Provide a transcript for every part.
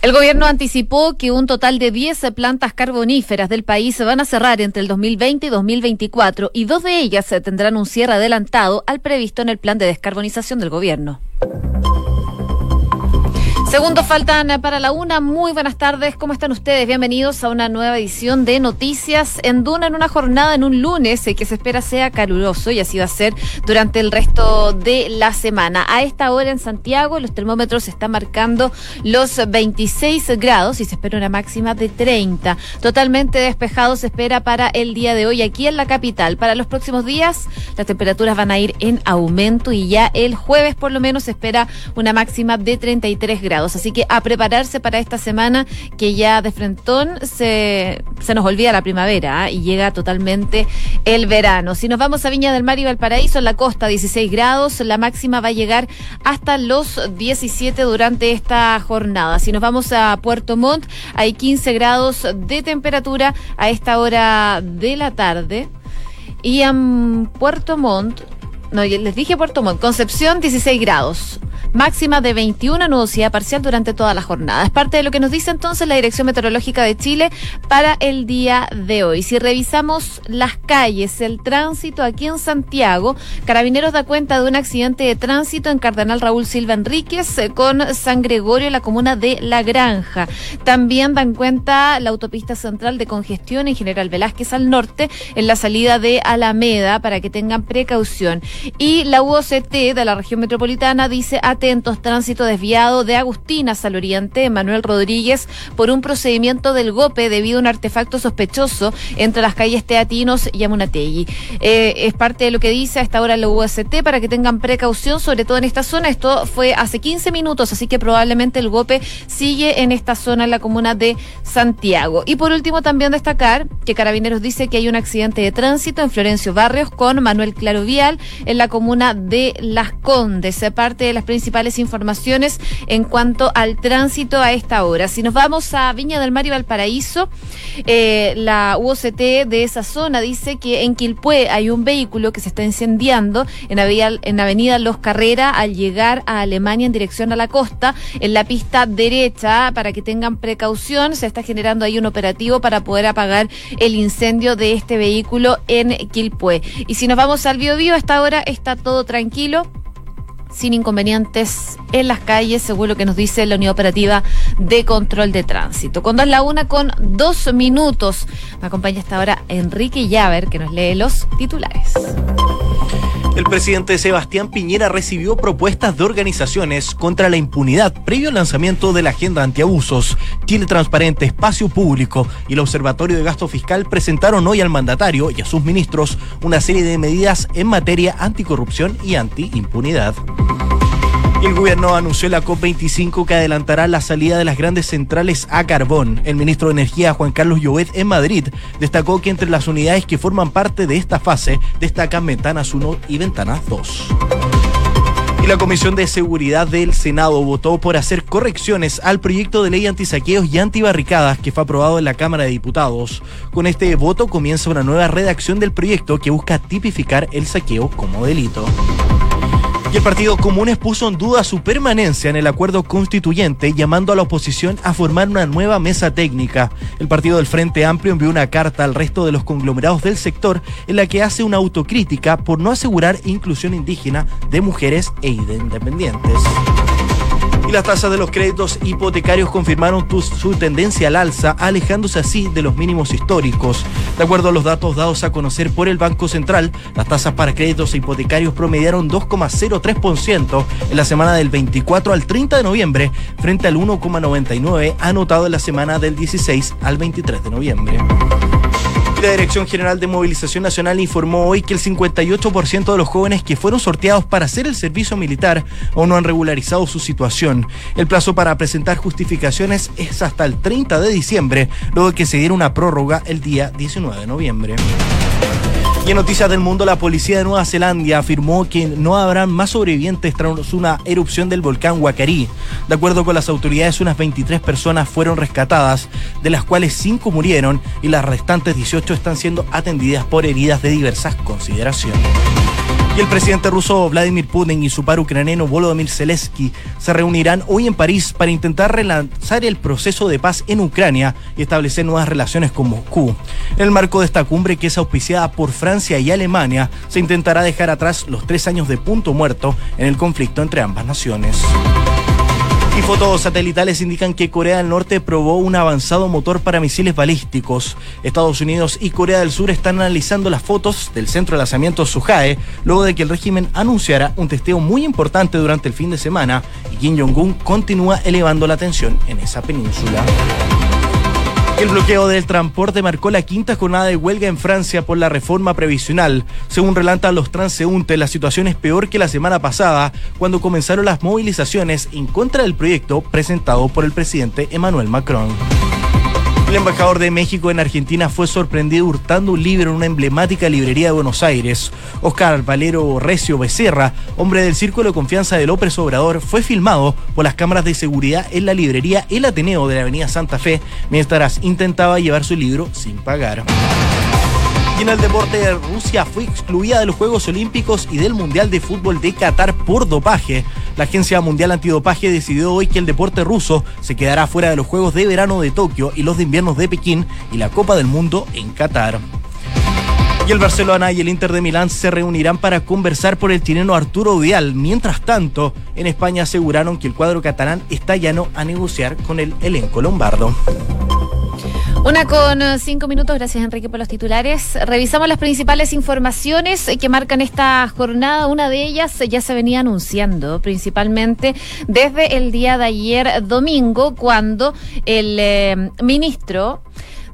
El gobierno anticipó que un total de 10 plantas carboníferas del país se van a cerrar entre el 2020 y 2024 y dos de ellas tendrán un cierre adelantado al previsto en el plan de descarbonización del gobierno. Segundos faltan para la una. Muy buenas tardes. ¿Cómo están ustedes? Bienvenidos a una nueva edición de Noticias en Duna en una jornada en un lunes eh, que se espera sea caluroso y así va a ser durante el resto de la semana. A esta hora en Santiago los termómetros están marcando los 26 grados y se espera una máxima de 30. Totalmente despejado se espera para el día de hoy aquí en la capital. Para los próximos días las temperaturas van a ir en aumento y ya el jueves por lo menos se espera una máxima de 33 grados. Así que a prepararse para esta semana que ya de frentón se, se nos olvida la primavera ¿ah? y llega totalmente el verano. Si nos vamos a Viña del Mar y Valparaíso, en la costa 16 grados, la máxima va a llegar hasta los 17 durante esta jornada. Si nos vamos a Puerto Montt, hay 15 grados de temperatura a esta hora de la tarde. Y en Puerto Montt, no, les dije Puerto Montt, Concepción 16 grados máxima de 21, nubosidad parcial durante toda la jornada. Es parte de lo que nos dice entonces la Dirección Meteorológica de Chile para el día de hoy. Si revisamos las calles, el tránsito aquí en Santiago, Carabineros da cuenta de un accidente de tránsito en Cardenal Raúl Silva Enríquez eh, con San Gregorio la comuna de La Granja. También dan cuenta la autopista central de congestión en General Velázquez al norte en la salida de Alameda para que tengan precaución. Y la UOCT de la región metropolitana dice atentos, tránsito desviado de Agustinas al oriente, Manuel Rodríguez, por un procedimiento del GOPE debido a un artefacto sospechoso entre las calles Teatinos y Amunategui. Eh, es parte de lo que dice a esta hora la UST para que tengan precaución, sobre todo en esta zona. Esto fue hace 15 minutos, así que probablemente el GOPE sigue en esta zona, en la comuna de Santiago. Y por último, también destacar que Carabineros dice que hay un accidente de tránsito en Florencio Barrios con Manuel Claro Vial en la comuna de Las Condes. Parte de las principales principales informaciones en cuanto al tránsito a esta hora. Si nos vamos a Viña del Mar y Valparaíso, eh, la UOCT de esa zona dice que en Quilpué hay un vehículo que se está incendiando en, avenida, en Avenida Los Carrera al llegar a Alemania en dirección a la costa, en la pista derecha, para que tengan precaución. Se está generando ahí un operativo para poder apagar el incendio de este vehículo en Quilpué. Y si nos vamos al Biobío, a esta hora está todo tranquilo sin inconvenientes en las calles, según lo que nos dice la Unidad Operativa de Control de Tránsito. Cuando es la una con dos minutos, me acompaña hasta ahora Enrique Llaver, que nos lee los titulares. El presidente Sebastián Piñera recibió propuestas de organizaciones contra la impunidad previo al lanzamiento de la agenda antiabusos. Chile Transparente, Espacio Público y el Observatorio de Gasto Fiscal presentaron hoy al mandatario y a sus ministros una serie de medidas en materia anticorrupción y antiimpunidad el gobierno anunció la COP25 que adelantará la salida de las grandes centrales a carbón. El ministro de Energía, Juan Carlos Llobet, en Madrid, destacó que entre las unidades que forman parte de esta fase destacan ventanas 1 y ventanas 2 Y la Comisión de Seguridad del Senado votó por hacer correcciones al proyecto de ley antisaqueos y antibarricadas que fue aprobado en la Cámara de Diputados. Con este voto comienza una nueva redacción del proyecto que busca tipificar el saqueo como delito. Y el Partido Comunes puso en duda su permanencia en el acuerdo constituyente, llamando a la oposición a formar una nueva mesa técnica. El Partido del Frente Amplio envió una carta al resto de los conglomerados del sector en la que hace una autocrítica por no asegurar inclusión indígena de mujeres e independientes y las tasas de los créditos hipotecarios confirmaron su tendencia al alza, alejándose así de los mínimos históricos. De acuerdo a los datos dados a conocer por el Banco Central, las tasas para créditos hipotecarios promediaron 2,03% en la semana del 24 al 30 de noviembre, frente al 1,99 anotado en la semana del 16 al 23 de noviembre. La Dirección General de Movilización Nacional informó hoy que el 58% de los jóvenes que fueron sorteados para hacer el servicio militar aún no han regularizado su situación. El plazo para presentar justificaciones es hasta el 30 de diciembre, luego de que se diera una prórroga el día 19 de noviembre. Y en Noticias del Mundo, la policía de Nueva Zelanda afirmó que no habrán más sobrevivientes tras una erupción del volcán Huacarí. De acuerdo con las autoridades, unas 23 personas fueron rescatadas, de las cuales 5 murieron y las restantes 18 están siendo atendidas por heridas de diversas consideraciones. Y el presidente ruso Vladimir Putin y su par ucraniano Volodymyr Zelensky se reunirán hoy en París para intentar relanzar el proceso de paz en Ucrania y establecer nuevas relaciones con Moscú. En el marco de esta cumbre, que es auspiciada por Francia y Alemania, se intentará dejar atrás los tres años de punto muerto en el conflicto entre ambas naciones. Y fotos satelitales indican que Corea del Norte probó un avanzado motor para misiles balísticos. Estados Unidos y Corea del Sur están analizando las fotos del centro de lanzamiento Suhae luego de que el régimen anunciara un testeo muy importante durante el fin de semana y Kim Jong-un continúa elevando la tensión en esa península. El bloqueo del transporte marcó la quinta jornada de huelga en Francia por la reforma previsional. Según relatan los transeúntes, la situación es peor que la semana pasada, cuando comenzaron las movilizaciones en contra del proyecto presentado por el presidente Emmanuel Macron. El embajador de México en Argentina fue sorprendido hurtando un libro en una emblemática librería de Buenos Aires. Oscar Valero Recio Becerra, hombre del círculo de confianza de López Obrador, fue filmado por las cámaras de seguridad en la librería El Ateneo de la Avenida Santa Fe mientras intentaba llevar su libro sin pagar. Y en el deporte, Rusia fue excluida de los Juegos Olímpicos y del Mundial de Fútbol de Qatar por dopaje. La Agencia Mundial Antidopaje decidió hoy que el deporte ruso se quedará fuera de los Juegos de Verano de Tokio y los de Inviernos de Pekín y la Copa del Mundo en Qatar. Y el Barcelona y el Inter de Milán se reunirán para conversar por el chileno Arturo Vidal. Mientras tanto, en España aseguraron que el cuadro catalán está llano a negociar con el elenco lombardo. Una con eh, cinco minutos, gracias Enrique por los titulares. Revisamos las principales informaciones que marcan esta jornada. Una de ellas ya se venía anunciando, principalmente desde el día de ayer domingo, cuando el eh, ministro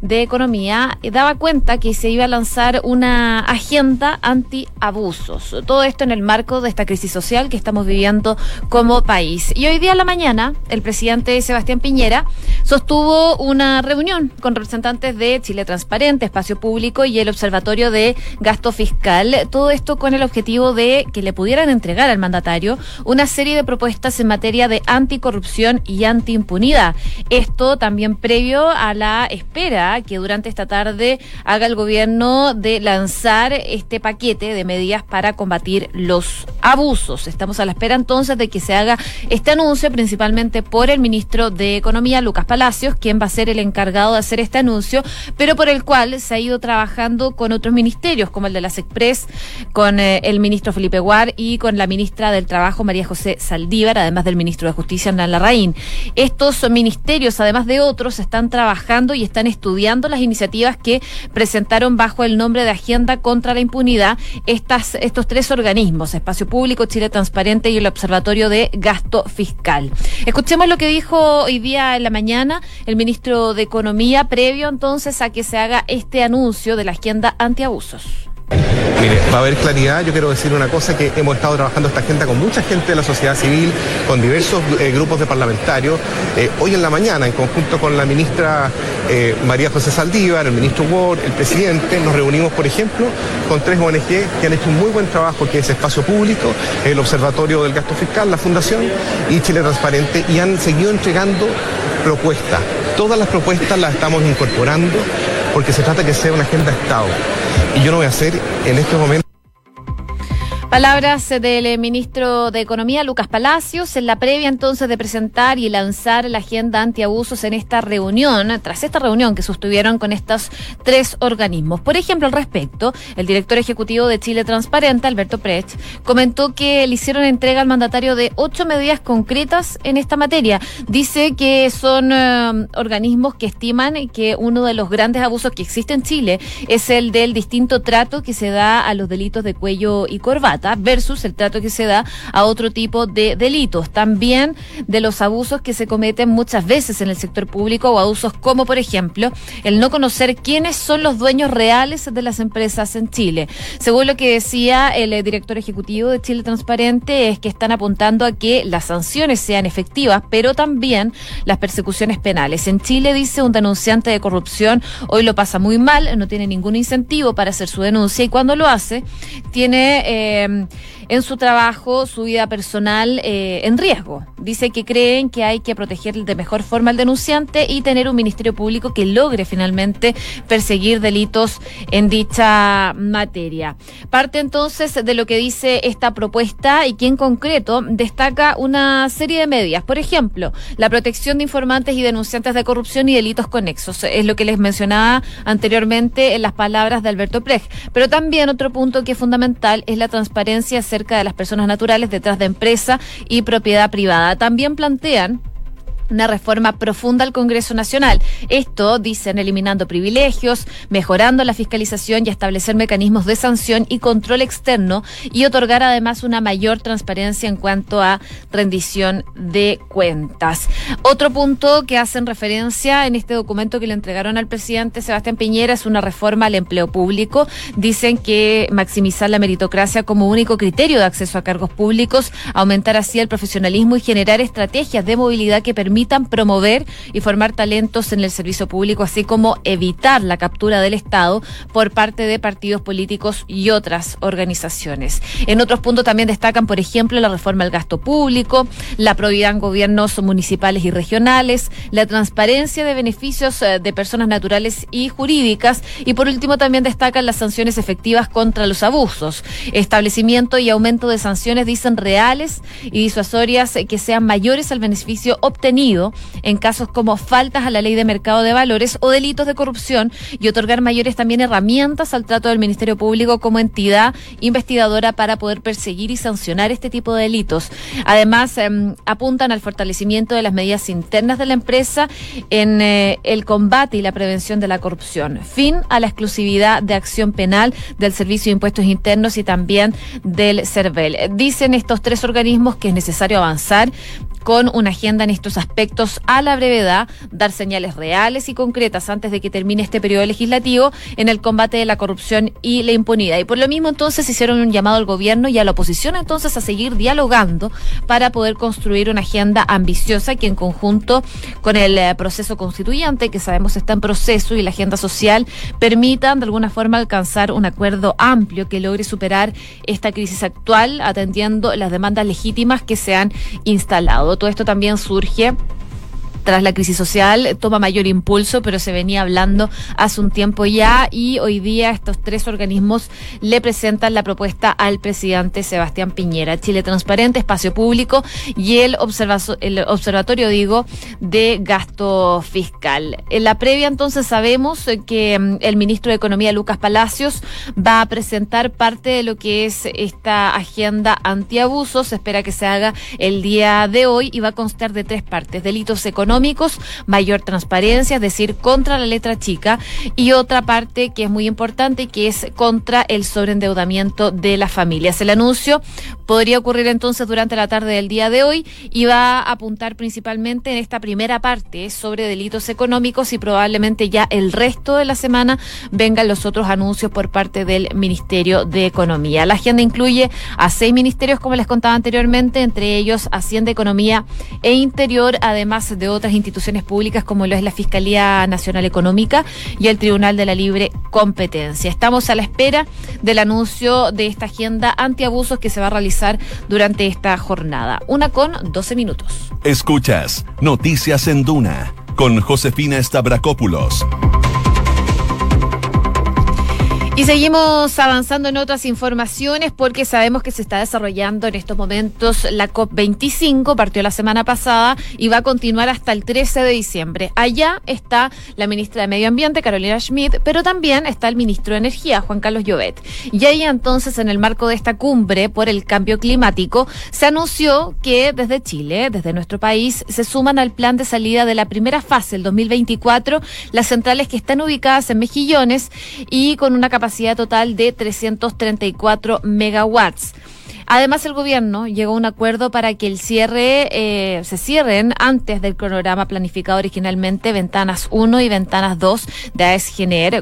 de Economía daba cuenta que se iba a lanzar una agenda anti-abusos. Todo esto en el marco de esta crisis social que estamos viviendo como país. Y hoy día en la mañana, el presidente Sebastián Piñera sostuvo una reunión con representantes de Chile Transparente, Espacio Público y el Observatorio de Gasto Fiscal. Todo esto con el objetivo de que le pudieran entregar al mandatario una serie de propuestas en materia de anticorrupción y antiimpunidad. Esto también previo a la espera que durante esta tarde haga el gobierno de lanzar este paquete de medidas para combatir los abusos. Estamos a la espera entonces de que se haga este anuncio, principalmente por el ministro de Economía, Lucas Palacios, quien va a ser el encargado de hacer este anuncio, pero por el cual se ha ido trabajando con otros ministerios, como el de las Express, con eh, el ministro Felipe Guar y con la ministra del Trabajo, María José Saldívar, además del ministro de Justicia, Hernán Larraín. Estos ministerios, además de otros, están trabajando y están estudiando las iniciativas que presentaron bajo el nombre de Agenda contra la Impunidad estas, estos tres organismos, Espacio Público, Chile Transparente y el Observatorio de Gasto Fiscal. Escuchemos lo que dijo hoy día en la mañana el ministro de Economía, previo entonces a que se haga este anuncio de la Agenda Antiabusos. Mire, va a haber claridad. Yo quiero decir una cosa, que hemos estado trabajando esta agenda con mucha gente de la sociedad civil, con diversos eh, grupos de parlamentarios. Eh, hoy en la mañana, en conjunto con la ministra eh, María José Saldívar, el ministro Ward, el presidente, nos reunimos, por ejemplo, con tres ONG que han hecho un muy buen trabajo, que es Espacio Público, el Observatorio del Gasto Fiscal, la Fundación y Chile Transparente, y han seguido entregando propuestas. Todas las propuestas las estamos incorporando porque se trata que sea una agenda de Estado. Y yo no voy a hacer en este momento Palabras del ministro de Economía, Lucas Palacios, en la previa entonces de presentar y lanzar la agenda antiabusos en esta reunión, tras esta reunión que sostuvieron con estos tres organismos. Por ejemplo, al respecto, el director ejecutivo de Chile Transparente, Alberto Precht, comentó que le hicieron entrega al mandatario de ocho medidas concretas en esta materia. Dice que son eh, organismos que estiman que uno de los grandes abusos que existe en Chile es el del distinto trato que se da a los delitos de cuello y corbata versus el trato que se da a otro tipo de delitos. También de los abusos que se cometen muchas veces en el sector público o abusos como, por ejemplo, el no conocer quiénes son los dueños reales de las empresas en Chile. Según lo que decía el eh, director ejecutivo de Chile Transparente, es que están apuntando a que las sanciones sean efectivas, pero también las persecuciones penales. En Chile, dice un denunciante de corrupción, hoy lo pasa muy mal, no tiene ningún incentivo para hacer su denuncia y cuando lo hace, tiene... Eh, um, en su trabajo, su vida personal eh, en riesgo. Dice que creen que hay que proteger de mejor forma al denunciante y tener un ministerio público que logre finalmente perseguir delitos en dicha materia. Parte entonces de lo que dice esta propuesta y que en concreto destaca una serie de medidas. Por ejemplo, la protección de informantes y denunciantes de corrupción y delitos conexos. Es lo que les mencionaba anteriormente en las palabras de Alberto Prej. Pero también otro punto que es fundamental es la transparencia acerca de las personas naturales detrás de empresa y propiedad privada. También plantean una reforma profunda al Congreso Nacional. Esto, dicen, eliminando privilegios, mejorando la fiscalización y establecer mecanismos de sanción y control externo y otorgar además una mayor transparencia en cuanto a rendición de cuentas. Otro punto que hacen referencia en este documento que le entregaron al presidente Sebastián Piñera es una reforma al empleo público. Dicen que maximizar la meritocracia como único criterio de acceso a cargos públicos, aumentar así el profesionalismo y generar estrategias de movilidad que permitan permitan promover y formar talentos en el servicio público, así como evitar la captura del Estado por parte de partidos políticos y otras organizaciones. En otros puntos también destacan, por ejemplo, la reforma al gasto público, la probidad en gobiernos municipales y regionales, la transparencia de beneficios eh, de personas naturales y jurídicas y por último también destacan las sanciones efectivas contra los abusos, establecimiento y aumento de sanciones dicen reales y disuasorias eh, que sean mayores al beneficio obtenido en casos como faltas a la ley de mercado de valores o delitos de corrupción y otorgar mayores también herramientas al trato del Ministerio Público como entidad investigadora para poder perseguir y sancionar este tipo de delitos. Además, em, apuntan al fortalecimiento de las medidas internas de la empresa en eh, el combate y la prevención de la corrupción. Fin a la exclusividad de acción penal del Servicio de Impuestos Internos y también del CERVEL. Dicen estos tres organismos que es necesario avanzar con una agenda en estos aspectos a la brevedad, dar señales reales y concretas antes de que termine este periodo legislativo en el combate de la corrupción y la impunidad. Y por lo mismo entonces hicieron un llamado al gobierno y a la oposición entonces a seguir dialogando para poder construir una agenda ambiciosa que en conjunto con el eh, proceso constituyente, que sabemos está en proceso, y la agenda social, permitan de alguna forma alcanzar un acuerdo amplio que logre superar esta crisis actual atendiendo las demandas legítimas que se han instalado. Todo esto también surge tras la crisis social toma mayor impulso, pero se venía hablando hace un tiempo ya y hoy día estos tres organismos le presentan la propuesta al presidente Sebastián Piñera. Chile Transparente, Espacio Público y el, el Observatorio, digo, de Gasto Fiscal. En la previa entonces sabemos que mm, el ministro de Economía, Lucas Palacios, va a presentar parte de lo que es esta agenda antiabusos. Se espera que se haga el día de hoy y va a constar de tres partes. Delitos económicos mayor transparencia, es decir, contra la letra chica, y otra parte que es muy importante, que es contra el sobreendeudamiento de las familias. El anuncio podría ocurrir entonces durante la tarde del día de hoy y va a apuntar principalmente en esta primera parte sobre delitos económicos y probablemente ya el resto de la semana vengan los otros anuncios por parte del Ministerio de Economía. La agenda incluye a seis ministerios, como les contaba anteriormente, entre ellos Hacienda, Economía e Interior, además de otros instituciones públicas como lo es la Fiscalía Nacional Económica y el Tribunal de la Libre Competencia. Estamos a la espera del anuncio de esta agenda antiabusos que se va a realizar durante esta jornada. Una con 12 minutos. Escuchas Noticias en Duna con Josefina Stavrakopoulos. Y seguimos avanzando en otras informaciones porque sabemos que se está desarrollando en estos momentos la COP25, partió la semana pasada y va a continuar hasta el 13 de diciembre. Allá está la ministra de Medio Ambiente, Carolina Schmidt, pero también está el ministro de Energía, Juan Carlos Llobet. Y ahí entonces, en el marco de esta cumbre por el cambio climático, se anunció que desde Chile, desde nuestro país, se suman al plan de salida de la primera fase, el 2024, las centrales que están ubicadas en Mejillones y con una capacidad capacidad total de 334 megawatts. Además, el gobierno llegó a un acuerdo para que el cierre eh, se cierren antes del cronograma planificado originalmente ventanas 1 y ventanas 2 de AES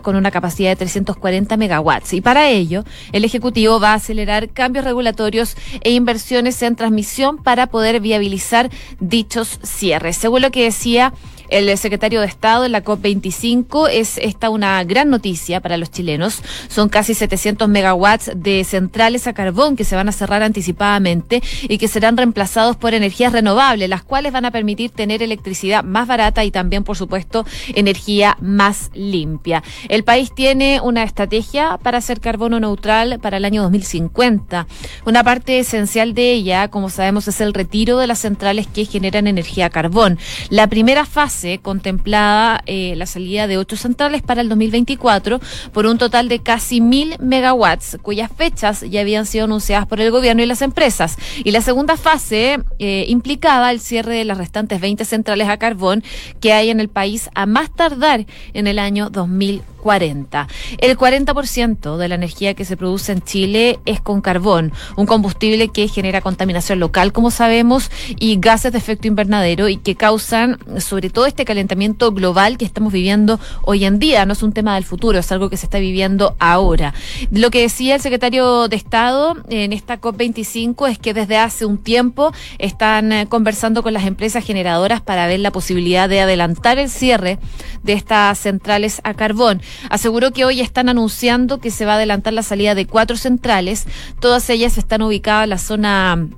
con una capacidad de 340 megawatts. Y para ello, el Ejecutivo va a acelerar cambios regulatorios e inversiones en transmisión para poder viabilizar dichos cierres. Según lo que decía el secretario de Estado en la COP25. Es esta una gran noticia para los chilenos. Son casi 700 megawatts de centrales a carbón que se van a cerrar anticipadamente y que serán reemplazados por energías renovables, las cuales van a permitir tener electricidad más barata y también, por supuesto, energía más limpia. El país tiene una estrategia para ser carbono neutral para el año 2050. Una parte esencial de ella, como sabemos, es el retiro de las centrales que generan energía carbón. La primera fase contemplaba eh, la salida de ocho centrales para el 2024 por un total de casi mil megawatts, cuyas fechas ya habían sido anunciadas por el gobierno y las empresas. Y la segunda fase eh, implicaba el cierre de las restantes 20 centrales a carbón que hay en el país a más tardar en el año 2040. 40. El 40% de la energía que se produce en Chile es con carbón, un combustible que genera contaminación local, como sabemos, y gases de efecto invernadero y que causan sobre todo este calentamiento global que estamos viviendo hoy en día. No es un tema del futuro, es algo que se está viviendo ahora. Lo que decía el secretario de Estado en esta COP25 es que desde hace un tiempo están eh, conversando con las empresas generadoras para ver la posibilidad de adelantar el cierre de estas centrales a carbón. Aseguró que hoy están anunciando que se va a adelantar la salida de cuatro centrales. Todas ellas están ubicadas en la zona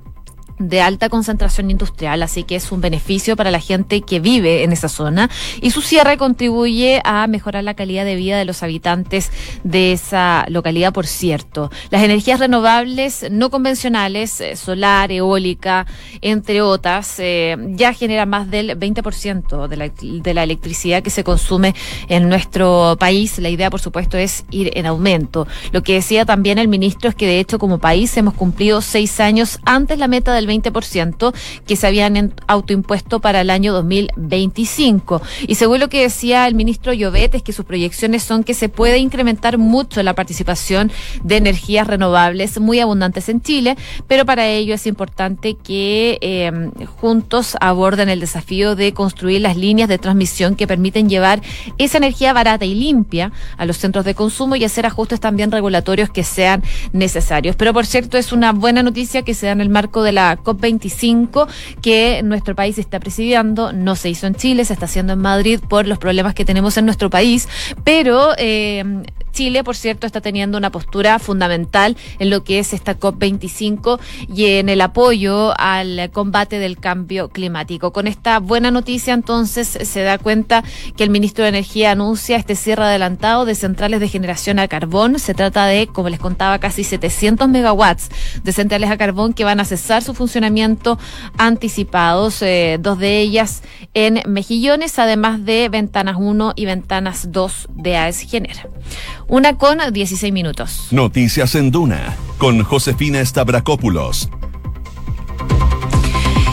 de alta concentración industrial, así que es un beneficio para la gente que vive en esa zona y su cierre contribuye a mejorar la calidad de vida de los habitantes de esa localidad, por cierto. Las energías renovables no convencionales, eh, solar, eólica, entre otras, eh, ya generan más del 20% de de la electricidad que se consume en nuestro país. La idea, por supuesto, es ir en aumento. Lo que decía también el ministro es que, de hecho, como país hemos cumplido seis años antes la meta del 20% que se habían autoimpuesto para el año 2025. Y según lo que decía el ministro Llovet, es que sus proyecciones son que se puede incrementar mucho la participación de energías renovables muy abundantes en Chile, pero para ello es importante que em, juntos aborden el desafío de construir las líneas de transmisión que permiten llevar esa energía barata y limpia a los centros de consumo y hacer ajustes también regulatorios que sean necesarios. Pero por cierto, es una buena noticia que se da en el marco de la COP25 que nuestro país está presidiendo. No se hizo en Chile, se está haciendo en Madrid por los problemas que tenemos en nuestro país, pero eh, Chile, por cierto, está teniendo una postura fundamental en lo que es esta COP25 y en el apoyo al combate del cambio climático. Con esta buena noticia, entonces, se da cuenta que el ministro de Energía anuncia este cierre adelantado de centrales de generación a carbón. Se trata de, como les contaba, casi 700 megawatts de centrales a carbón que van a cesar su funcionamiento anticipados, eh, dos de ellas en Mejillones, además de Ventanas 1 y Ventanas 2 de AES Gener. Una con 16 minutos. Noticias en Duna con Josefina Stavrakopoulos.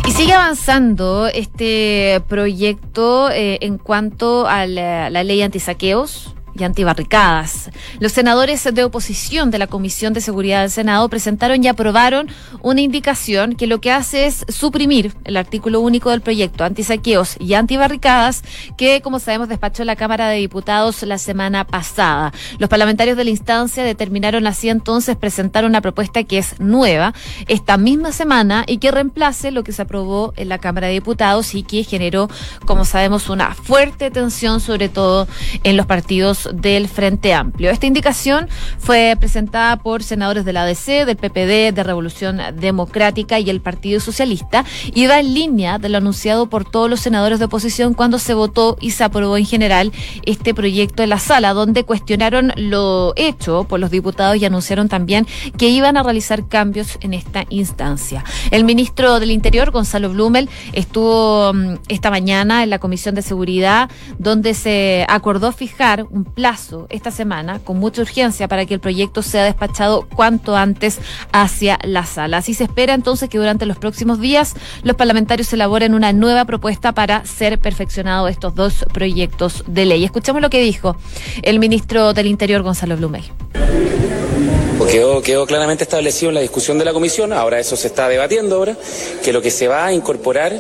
Y sigue avanzando este proyecto eh, en cuanto a la, la ley antisaqueos y antibarricadas. Los senadores de oposición de la Comisión de Seguridad del Senado presentaron y aprobaron una indicación que lo que hace es suprimir el artículo único del proyecto antisaqueos y antibarricadas que, como sabemos, despachó la Cámara de Diputados la semana pasada. Los parlamentarios de la instancia determinaron así entonces presentar una propuesta que es nueva esta misma semana y que reemplace lo que se aprobó en la Cámara de Diputados y que generó, como sabemos, una fuerte tensión, sobre todo en los partidos del Frente Amplio. Esta indicación fue presentada por senadores de la ADC, del PPD, de Revolución Democrática y el Partido Socialista y va en línea de lo anunciado por todos los senadores de oposición cuando se votó y se aprobó en general este proyecto en la sala, donde cuestionaron lo hecho por los diputados y anunciaron también que iban a realizar cambios en esta instancia. El ministro del Interior, Gonzalo Blumel, estuvo mm, esta mañana en la Comisión de Seguridad, donde se acordó fijar un plazo esta semana con mucha urgencia para que el proyecto sea despachado cuanto antes hacia la sala. Así se espera entonces que durante los próximos días los parlamentarios elaboren una nueva propuesta para ser perfeccionado estos dos proyectos de ley. Escuchamos lo que dijo el ministro del Interior, Gonzalo Blumey. Quedó, quedó, claramente establecido en la discusión de la comisión, ahora eso se está debatiendo ahora, que lo que se va a incorporar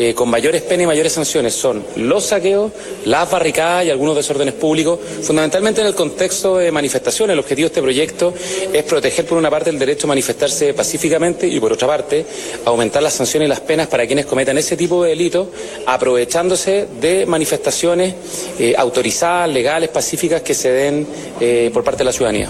eh, con mayores penas y mayores sanciones son los saqueos, las barricadas y algunos desórdenes públicos, fundamentalmente en el contexto de manifestaciones. El objetivo de este proyecto es proteger por una parte el derecho a manifestarse pacíficamente y por otra parte aumentar las sanciones y las penas para quienes cometan ese tipo de delitos, aprovechándose de manifestaciones eh, autorizadas, legales, pacíficas que se den eh, por parte de la ciudadanía.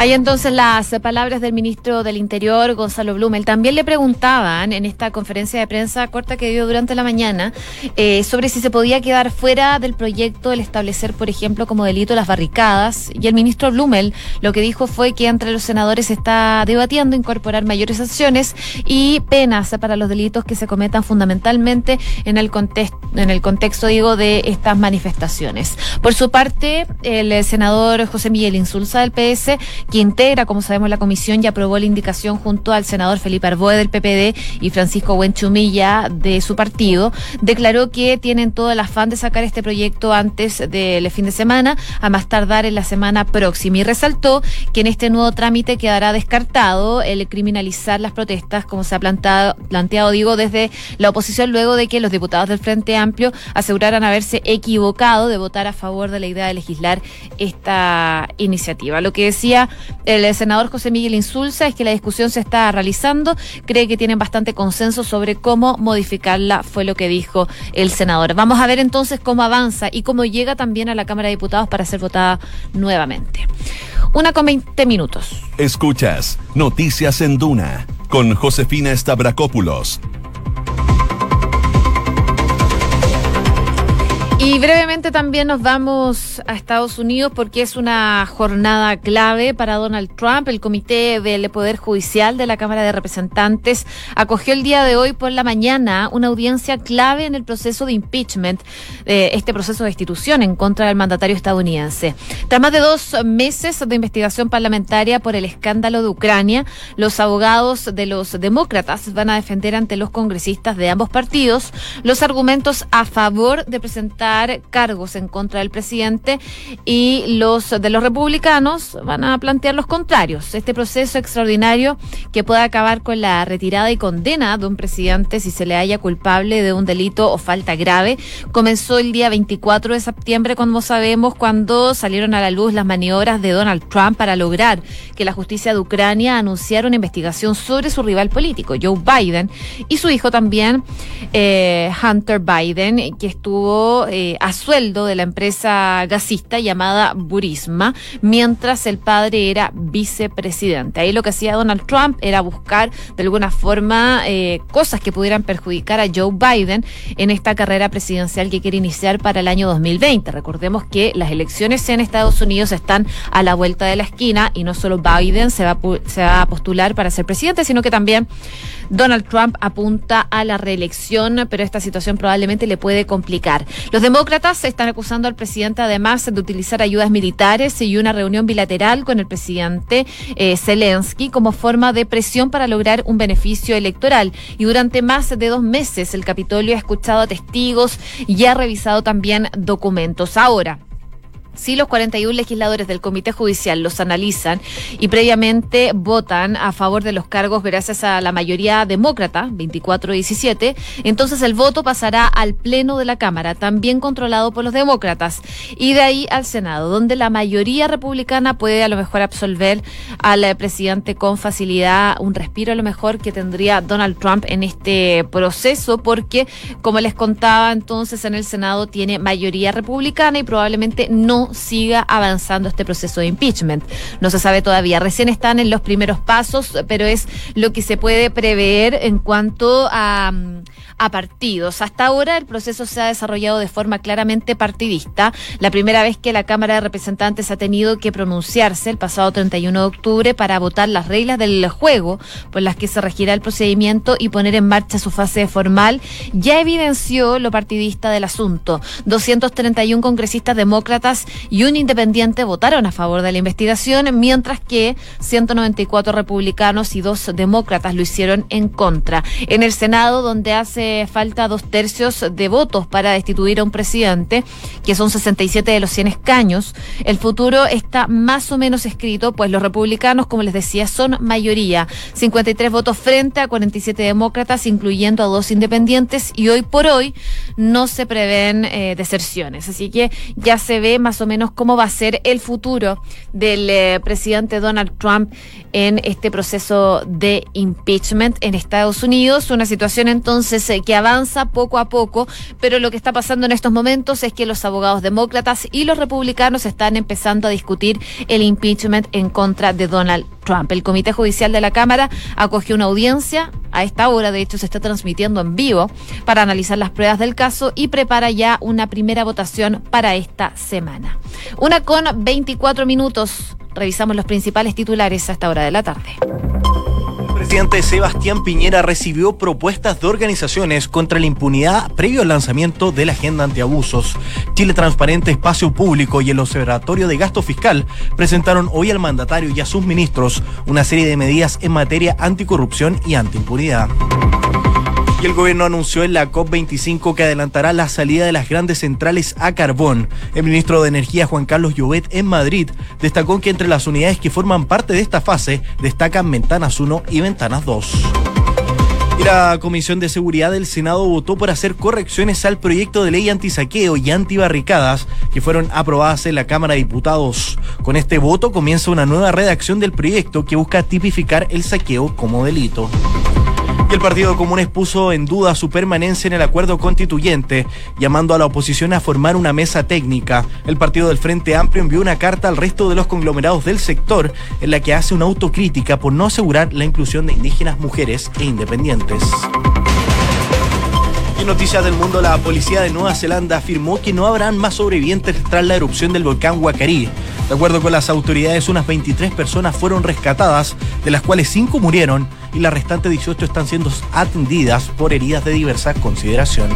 Hay entonces las palabras del ministro del Interior, Gonzalo Blumel. También le preguntaban en esta conferencia de prensa corta que dio durante la mañana eh, sobre si se podía quedar fuera del proyecto el establecer, por ejemplo, como delito las barricadas. Y el ministro Blumel lo que dijo fue que entre los senadores se está debatiendo incorporar mayores sanciones y penas para los delitos que se cometan fundamentalmente en el contexto, en el contexto digo, de estas manifestaciones. Por su parte, el senador José Miguel Insulza del PS que integra, como sabemos, la comisión y aprobó la indicación junto al senador Felipe Arboe del PPD y Francisco Buenchumilla de su partido, declaró que tienen todo el afán de sacar este proyecto antes del fin de semana, a más tardar en la semana próxima, y resaltó que en este nuevo trámite quedará descartado el criminalizar las protestas, como se ha plantado, planteado, digo, desde la oposición, luego de que los diputados del Frente Amplio aseguraran haberse equivocado de votar a favor de la idea de legislar esta iniciativa. Lo que decía el senador José Miguel Insulza es que la discusión se está realizando, cree que tienen bastante consenso sobre cómo modificarla, fue lo que dijo el senador. Vamos a ver entonces cómo avanza y cómo llega también a la Cámara de Diputados para ser votada nuevamente. Una con 20 minutos. Escuchas Noticias en Duna con Josefina Stavrakopoulos Y brevemente también nos vamos a Estados Unidos porque es una jornada clave para Donald Trump. El Comité del Poder Judicial de la Cámara de Representantes acogió el día de hoy por la mañana una audiencia clave en el proceso de impeachment, eh, este proceso de destitución en contra del mandatario estadounidense. Tras más de dos meses de investigación parlamentaria por el escándalo de Ucrania, los abogados de los demócratas van a defender ante los congresistas de ambos partidos los argumentos a favor de presentar cargos en contra del presidente y los de los republicanos van a plantear los contrarios. Este proceso extraordinario que puede acabar con la retirada y condena de un presidente si se le haya culpable de un delito o falta grave comenzó el día 24 de septiembre, como sabemos, cuando salieron a la luz las maniobras de Donald Trump para lograr que la justicia de Ucrania anunciara una investigación sobre su rival político, Joe Biden, y su hijo también, eh, Hunter Biden, que estuvo eh, a sueldo de la empresa gasista llamada Burisma, mientras el padre era vicepresidente. Ahí lo que hacía Donald Trump era buscar de alguna forma eh, cosas que pudieran perjudicar a Joe Biden en esta carrera presidencial que quiere iniciar para el año 2020. Recordemos que las elecciones en Estados Unidos están a la vuelta de la esquina y no solo Biden se va, se va a postular para ser presidente, sino que también Donald Trump apunta a la reelección, pero esta situación probablemente le puede complicar. Los demócratas están acusando al presidente además de utilizar ayudas militares y una reunión bilateral con el presidente eh, Zelensky como forma de presión para lograr un beneficio electoral. Y durante más de dos meses el Capitolio ha escuchado a testigos y ha revisado también documentos. Ahora, si los 41 legisladores del Comité Judicial los analizan y previamente votan a favor de los cargos gracias a la mayoría demócrata, 24-17, entonces el voto pasará al Pleno de la Cámara, también controlado por los demócratas, y de ahí al Senado, donde la mayoría republicana puede a lo mejor absolver al presidente con facilidad, un respiro a lo mejor que tendría Donald Trump en este proceso, porque, como les contaba entonces, en el Senado tiene mayoría republicana y probablemente no siga avanzando este proceso de impeachment. No se sabe todavía, recién están en los primeros pasos, pero es lo que se puede prever en cuanto a, a partidos. Hasta ahora el proceso se ha desarrollado de forma claramente partidista. La primera vez que la Cámara de Representantes ha tenido que pronunciarse el pasado 31 de octubre para votar las reglas del juego por las que se regirá el procedimiento y poner en marcha su fase formal, ya evidenció lo partidista del asunto. 231 congresistas demócratas y un independiente votaron a favor de la investigación, mientras que 194 republicanos y dos demócratas lo hicieron en contra. En el Senado, donde hace falta dos tercios de votos para destituir a un presidente, que son 67 de los 100 escaños, el futuro está más o menos escrito, pues los republicanos, como les decía, son mayoría. 53 votos frente a 47 demócratas, incluyendo a dos independientes, y hoy por hoy no se prevén eh, deserciones. Así que ya se ve más o menos cómo va a ser el futuro del eh, presidente Donald Trump en este proceso de impeachment en Estados Unidos. Una situación entonces eh, que avanza poco a poco, pero lo que está pasando en estos momentos es que los abogados demócratas y los republicanos están empezando a discutir el impeachment en contra de Donald Trump. El Comité Judicial de la Cámara acogió una audiencia, a esta hora de hecho se está transmitiendo en vivo, para analizar las pruebas del caso y prepara ya una primera votación para esta semana. Una con 24 minutos. Revisamos los principales titulares a esta hora de la tarde presidente Sebastián Piñera recibió propuestas de organizaciones contra la impunidad previo al lanzamiento de la agenda antiabusos. Chile Transparente Espacio Público y el Observatorio de Gasto Fiscal presentaron hoy al mandatario y a sus ministros una serie de medidas en materia anticorrupción y antiimpunidad. Y el gobierno anunció en la COP25 que adelantará la salida de las grandes centrales a carbón. El ministro de Energía, Juan Carlos Llobet, en Madrid, destacó que entre las unidades que forman parte de esta fase destacan Ventanas 1 y Ventanas 2. Y la Comisión de Seguridad del Senado votó por hacer correcciones al proyecto de ley antisaqueo y antibarricadas que fueron aprobadas en la Cámara de Diputados. Con este voto comienza una nueva redacción del proyecto que busca tipificar el saqueo como delito. Y el Partido Comunes puso en duda su permanencia en el acuerdo constituyente, llamando a la oposición a formar una mesa técnica. El Partido del Frente Amplio envió una carta al resto de los conglomerados del sector en la que hace una autocrítica por no asegurar la inclusión de indígenas, mujeres e independientes. Y noticias del mundo, la policía de Nueva Zelanda afirmó que no habrán más sobrevivientes tras la erupción del volcán Huacarí. De acuerdo con las autoridades, unas 23 personas fueron rescatadas, de las cuales 5 murieron y las restantes 18 están siendo atendidas por heridas de diversa consideración.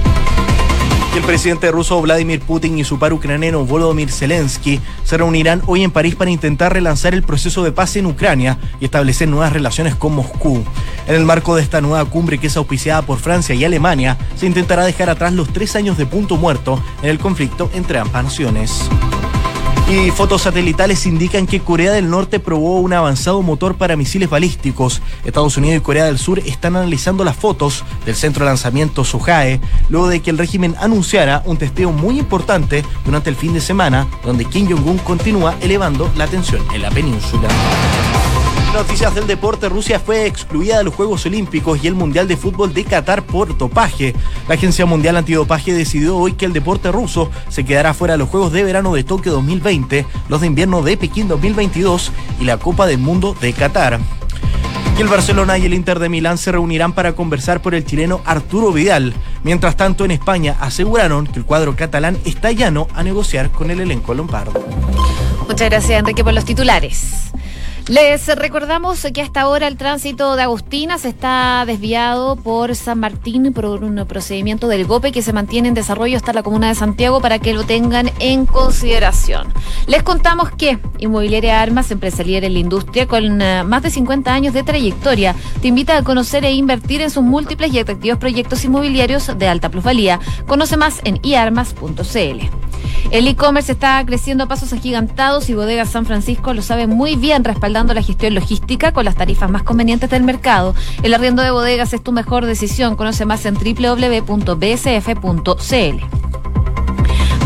El presidente ruso Vladimir Putin y su par ucraniano Volodymyr Zelensky se reunirán hoy en París para intentar relanzar el proceso de paz en Ucrania y establecer nuevas relaciones con Moscú. En el marco de esta nueva cumbre que es auspiciada por Francia y Alemania, se intentará dejar atrás los tres años de punto muerto en el conflicto entre ambas naciones. Y fotos satelitales indican que Corea del Norte probó un avanzado motor para misiles balísticos. Estados Unidos y Corea del Sur están analizando las fotos del centro de lanzamiento Sohae, luego de que el régimen anunciara un testeo muy importante durante el fin de semana, donde Kim Jong-un continúa elevando la tensión en la península. Noticias del deporte, Rusia fue excluida de los Juegos Olímpicos y el Mundial de Fútbol de Qatar por dopaje. La Agencia Mundial Antidopaje decidió hoy que el deporte ruso se quedará fuera de los Juegos de Verano de Tokio 2020, los de Invierno de Pekín 2022 y la Copa del Mundo de Qatar. El Barcelona y el Inter de Milán se reunirán para conversar por el chileno Arturo Vidal. Mientras tanto, en España aseguraron que el cuadro catalán está llano a negociar con el elenco lombardo. Muchas gracias, Enrique, por los titulares. Les recordamos que hasta ahora el tránsito de Agustina se está desviado por San Martín por un procedimiento del GOPE que se mantiene en desarrollo hasta la comuna de Santiago para que lo tengan en consideración. Les contamos que Inmobiliaria Armas, empresa líder en la industria con eh, más de 50 años de trayectoria, te invita a conocer e invertir en sus múltiples y atractivos proyectos inmobiliarios de alta plusvalía. Conoce más en iarmas.cl. El e-commerce está creciendo a pasos agigantados y Bodega San Francisco lo sabe muy bien, respaldando la gestión logística con las tarifas más convenientes del mercado. El arriendo de bodegas es tu mejor decisión. Conoce más en www.bsf.cl.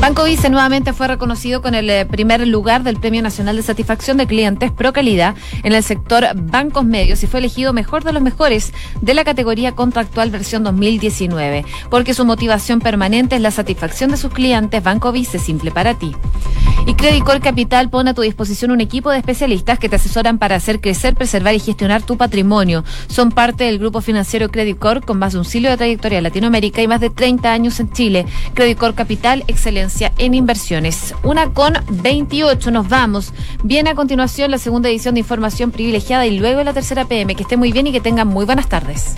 Banco Vice nuevamente fue reconocido con el eh, primer lugar del Premio Nacional de Satisfacción de Clientes Pro Calidad en el sector bancos medios y fue elegido mejor de los mejores de la categoría contractual versión 2019, porque su motivación permanente es la satisfacción de sus clientes. Banco Vice simple para ti. Y Credit Capital pone a tu disposición un equipo de especialistas que te asesoran para hacer crecer, preservar y gestionar tu patrimonio. Son parte del grupo financiero Credit con más de un siglo de trayectoria en Latinoamérica y más de 30 años en Chile. Credit Capital, excelencia en inversiones. Una con 28, nos vamos. Viene a continuación la segunda edición de Información Privilegiada y luego la tercera PM. Que esté muy bien y que tengan muy buenas tardes.